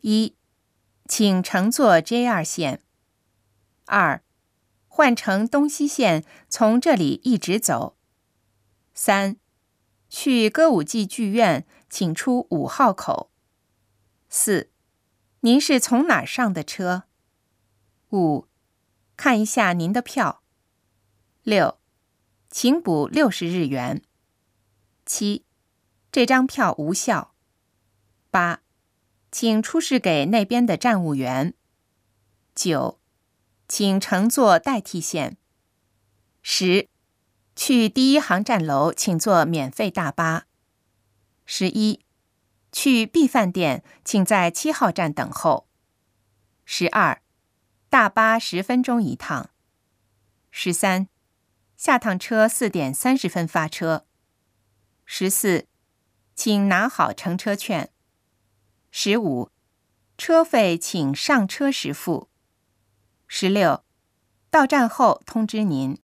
一，请乘坐 JR 线。二，换乘东西线，从这里一直走。三，去歌舞伎剧院，请出五号口。四，您是从哪儿上的车？五，看一下您的票。六，请补六十日元。七，这张票无效。八，请出示给那边的站务员。九，请乘坐代替线。十，去第一航站楼，请坐免费大巴。十一，去 B 饭店，请在七号站等候。十二，大巴十分钟一趟。十三，下趟车四点三十分发车。十四，请拿好乘车券。十五，车费请上车时付。十六，到站后通知您。